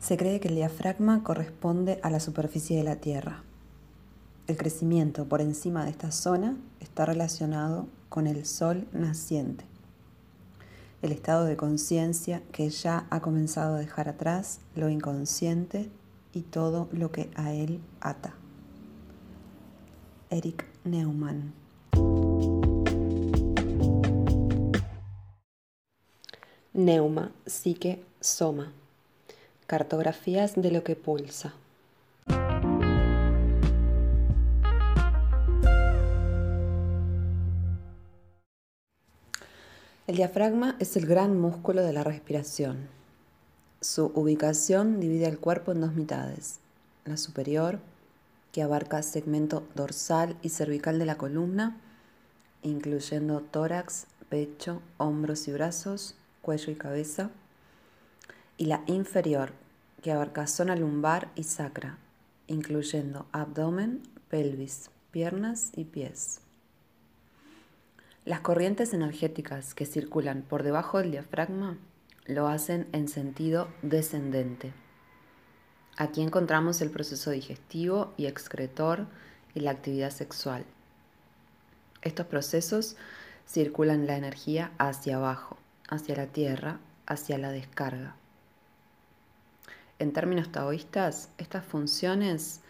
Se cree que el diafragma corresponde a la superficie de la Tierra. El crecimiento por encima de esta zona está relacionado con el sol naciente, el estado de conciencia que ya ha comenzado a dejar atrás lo inconsciente y todo lo que a él ata. Eric Neumann Neuma, psique, soma. Cartografías de lo que pulsa. El diafragma es el gran músculo de la respiración. Su ubicación divide el cuerpo en dos mitades. La superior, que abarca segmento dorsal y cervical de la columna, incluyendo tórax, pecho, hombros y brazos, cuello y cabeza. Y la inferior, que abarca zona lumbar y sacra, incluyendo abdomen, pelvis, piernas y pies. Las corrientes energéticas que circulan por debajo del diafragma lo hacen en sentido descendente. Aquí encontramos el proceso digestivo y excretor y la actividad sexual. Estos procesos circulan la energía hacia abajo, hacia la tierra, hacia la descarga. En términos taoístas, estas funciones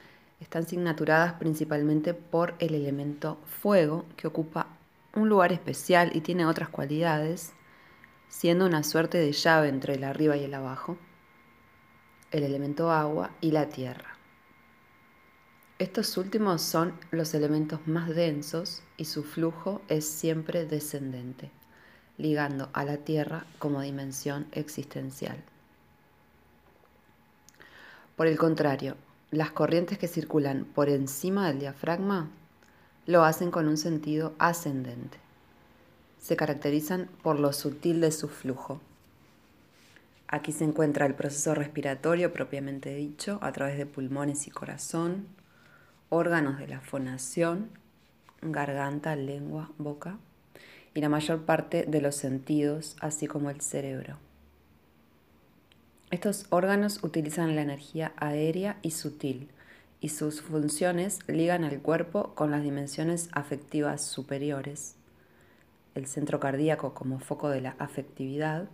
están signaturadas principalmente por el elemento fuego que ocupa un lugar especial y tiene otras cualidades, siendo una suerte de llave entre el arriba y el abajo, el elemento agua y la tierra. Estos últimos son los elementos más densos y su flujo es siempre descendente, ligando a la tierra como dimensión existencial. Por el contrario, las corrientes que circulan por encima del diafragma lo hacen con un sentido ascendente. Se caracterizan por lo sutil de su flujo. Aquí se encuentra el proceso respiratorio propiamente dicho a través de pulmones y corazón, órganos de la fonación, garganta, lengua, boca y la mayor parte de los sentidos, así como el cerebro. Estos órganos utilizan la energía aérea y sutil y sus funciones ligan al cuerpo con las dimensiones afectivas superiores, el centro cardíaco como foco de la afectividad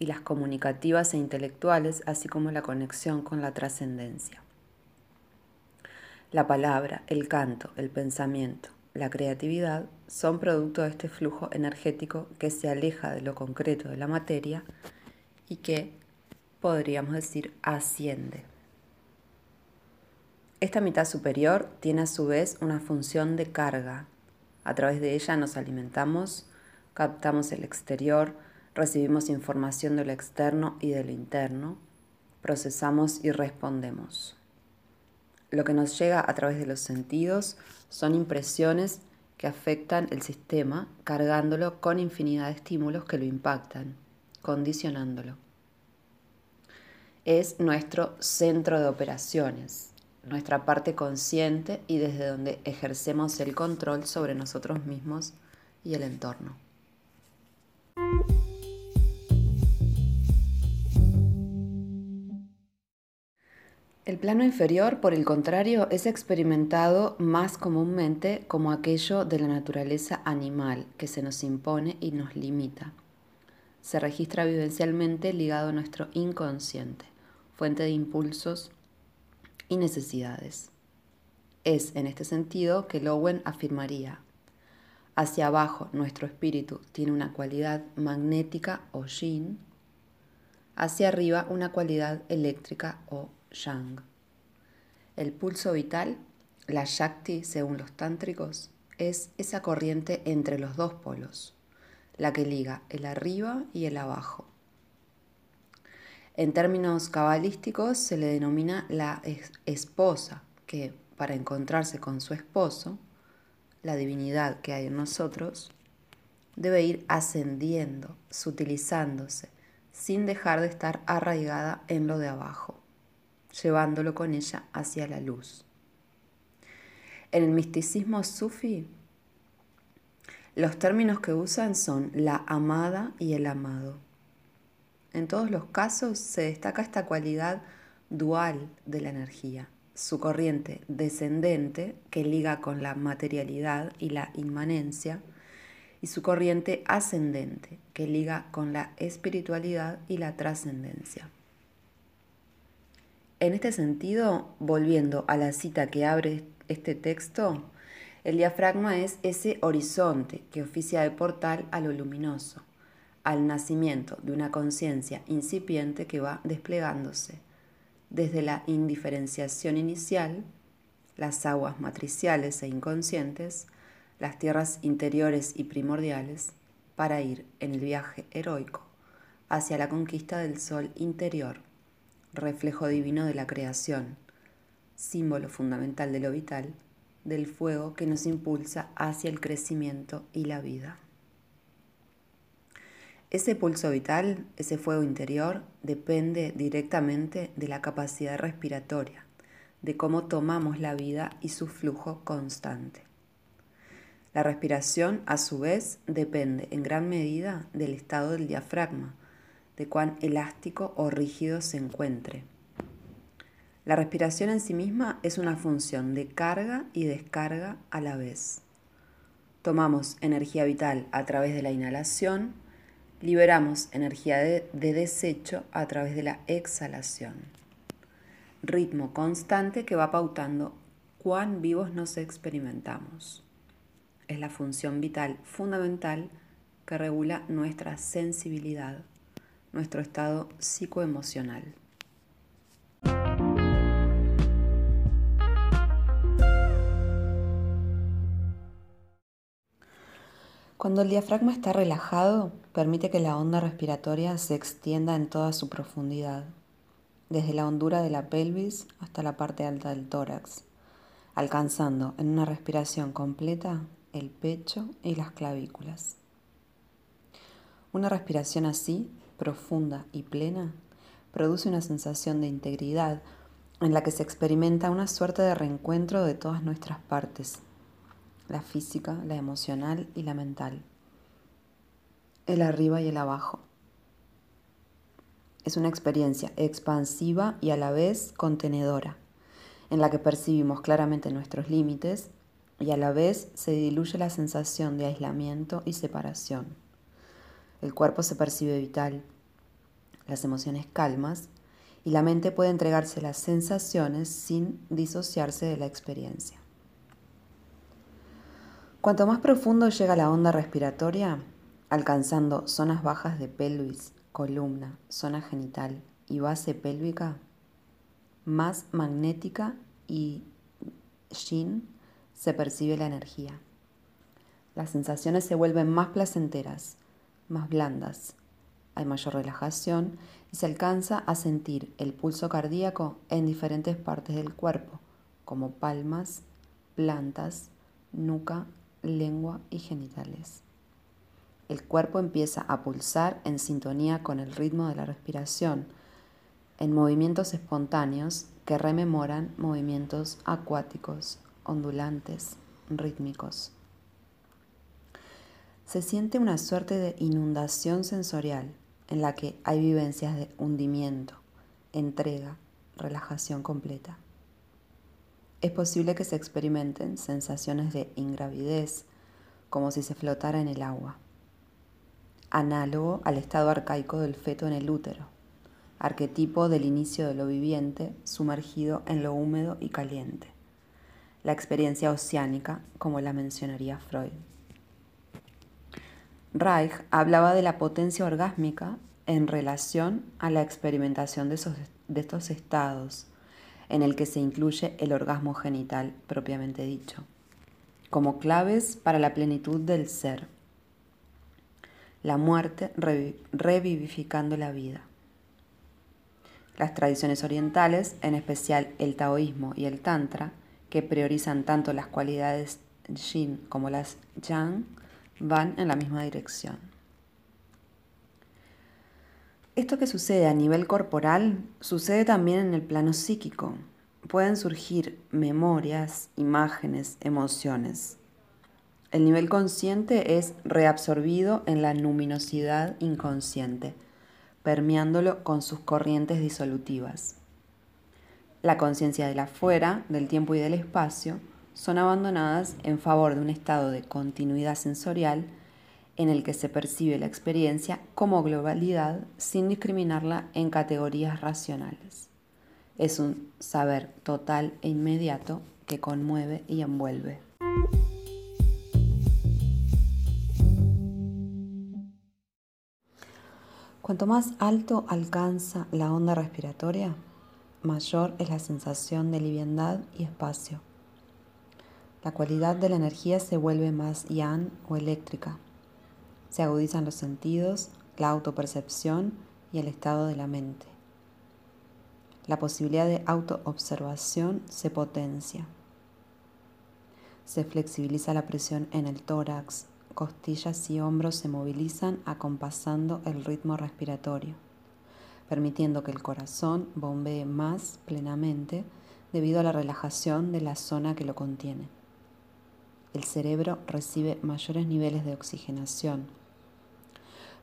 y las comunicativas e intelectuales, así como la conexión con la trascendencia. La palabra, el canto, el pensamiento, la creatividad son producto de este flujo energético que se aleja de lo concreto de la materia y que, podríamos decir, asciende. Esta mitad superior tiene a su vez una función de carga. A través de ella nos alimentamos, captamos el exterior, recibimos información de lo externo y de lo interno, procesamos y respondemos. Lo que nos llega a través de los sentidos son impresiones que afectan el sistema, cargándolo con infinidad de estímulos que lo impactan, condicionándolo. Es nuestro centro de operaciones, nuestra parte consciente y desde donde ejercemos el control sobre nosotros mismos y el entorno. El plano inferior, por el contrario, es experimentado más comúnmente como aquello de la naturaleza animal que se nos impone y nos limita. Se registra vivencialmente ligado a nuestro inconsciente, fuente de impulsos, y necesidades. Es en este sentido que Lowen afirmaría, hacia abajo nuestro espíritu tiene una cualidad magnética o yin, hacia arriba una cualidad eléctrica o yang. El pulso vital, la Shakti según los tántricos, es esa corriente entre los dos polos, la que liga el arriba y el abajo, en términos cabalísticos se le denomina la esposa, que para encontrarse con su esposo, la divinidad que hay en nosotros, debe ir ascendiendo, sutilizándose, sin dejar de estar arraigada en lo de abajo, llevándolo con ella hacia la luz. En el misticismo sufi, los términos que usan son la amada y el amado En todos los casos se destaca esta cualidad dual de la energía, su corriente descendente que liga con la materialidad y la inmanencia, y su corriente ascendente que liga con la espiritualidad y la trascendencia. En este sentido, volviendo a la cita que abre este texto, el diafragma es ese horizonte que oficia de portal a lo luminoso, al nacimiento de una conciencia incipiente que va desplegándose desde la indiferenciación inicial, las aguas matriciales e inconscientes, las tierras interiores y primordiales, para ir en el viaje heroico hacia la conquista del sol interior, reflejo divino de la creación, símbolo fundamental de lo vital, del fuego que nos impulsa hacia el crecimiento y la vida. Ese pulso vital, ese fuego interior, depende directamente de la capacidad respiratoria, de cómo tomamos la vida y su flujo constante. La respiración, a su vez, depende en gran medida del estado del diafragma, de cuán elástico o rígido se encuentre. La respiración en sí misma es una función de carga y descarga a la vez. Tomamos energía vital a través de la inhalación, liberamos energía de, desecho a través de la exhalación. Ritmo constante que va pautando cuán vivos nos experimentamos. Es la función vital fundamental que regula nuestra sensibilidad, nuestro estado psicoemocional. Cuando el diafragma está relajado, permite que la onda respiratoria se extienda en toda su profundidad, desde la hondura de la pelvis hasta la parte alta del tórax, alcanzando en una respiración completa el pecho y las clavículas. Una respiración así, profunda y plena, produce una sensación de integridad en la que se experimenta una suerte de reencuentro de todas nuestras partes, la física, la emocional y la mental, el arriba y el abajo. Es una experiencia expansiva y a la vez contenedora, en la que percibimos claramente nuestros límites y a la vez se diluye la sensación de aislamiento y separación. El cuerpo se percibe vital, las emociones calmas y la mente puede entregarse las sensaciones sin disociarse de la experiencia. Cuanto más profundo llega la onda respiratoria, alcanzando zonas bajas de pelvis, columna, zona genital y base pélvica, más magnética y shin se percibe la energía. Las sensaciones se vuelven más placenteras, más blandas. Hay mayor relajación y se alcanza a sentir el pulso cardíaco en diferentes partes del cuerpo, como palmas, plantas, nuca lengua y genitales. El cuerpo empieza a pulsar en sintonía con el ritmo de la respiración, en movimientos espontáneos que rememoran movimientos acuáticos, ondulantes, rítmicos. Se siente una suerte de inundación sensorial en la que hay vivencias de hundimiento, entrega, relajación completa es posible que se experimenten sensaciones de ingravidez, como si se flotara en el agua, análogo al estado arcaico del feto en el útero, arquetipo del inicio de lo viviente sumergido en lo húmedo y caliente, la experiencia oceánica como la mencionaría Freud. Reich hablaba de la potencia orgásmica en relación a la experimentación de, de estos estados, en el que se incluye el orgasmo genital propiamente dicho, como claves para la plenitud del ser. La muerte revivificando la vida. Las tradiciones orientales, en especial el taoísmo y el tantra, que priorizan tanto las cualidades yin como las yang, van en la misma dirección. Esto que sucede a nivel corporal sucede también en el plano psíquico. Pueden surgir memorias, imágenes, emociones. El nivel consciente es reabsorbido en la luminosidad inconsciente, permeándolo con sus corrientes disolutivas. La conciencia del afuera, del tiempo y del espacio son abandonadas en favor de un estado de continuidad sensorial en el que se percibe la experiencia como globalidad sin discriminarla en categorías racionales. Es un saber total e inmediato que conmueve y envuelve. Cuanto más alto alcanza la onda respiratoria, mayor es la sensación de liviandad y espacio. La cualidad de la energía se vuelve más yang o eléctrica. Se agudizan los sentidos, la autopercepción y el estado de la mente. La posibilidad de autoobservación se potencia. Se flexibiliza la presión en el tórax, costillas y hombros se movilizan acompasando el ritmo respiratorio permitiendo que el corazón bombee más plenamente debido a la relajación de la zona que lo contiene. El cerebro recibe mayores niveles de oxigenación,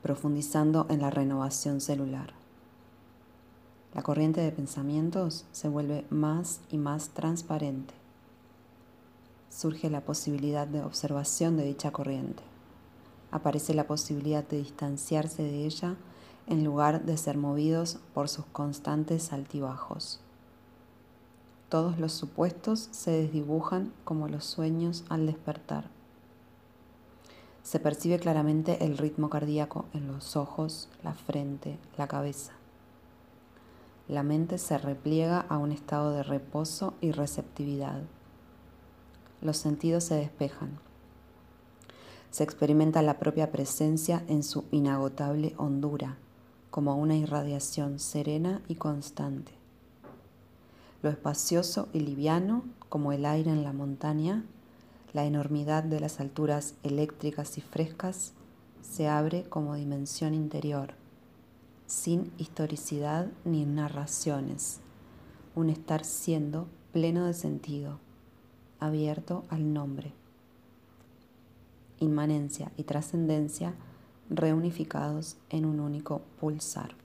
profundizando en la renovación celular. La corriente de pensamientos se vuelve más y más transparente. Surge la posibilidad de observación de dicha corriente. Aparece la posibilidad de distanciarse de ella en lugar de ser movidos por sus constantes altibajos. Todos los supuestos se desdibujan como los sueños al despertar. Se percibe claramente el ritmo cardíaco en los ojos, la frente, la cabeza. La mente se repliega a un estado de reposo y receptividad. Los sentidos se despejan. Se experimenta la propia presencia en su inagotable hondura como una irradiación serena y constante. Lo espacioso y liviano, como el aire en la montaña, la enormidad de las alturas eléctricas y frescas, se abre como dimensión interior, sin historicidad ni narraciones, un estar siendo pleno de sentido, abierto al nombre. Inmanencia y trascendencia reunificados en un único pulsar.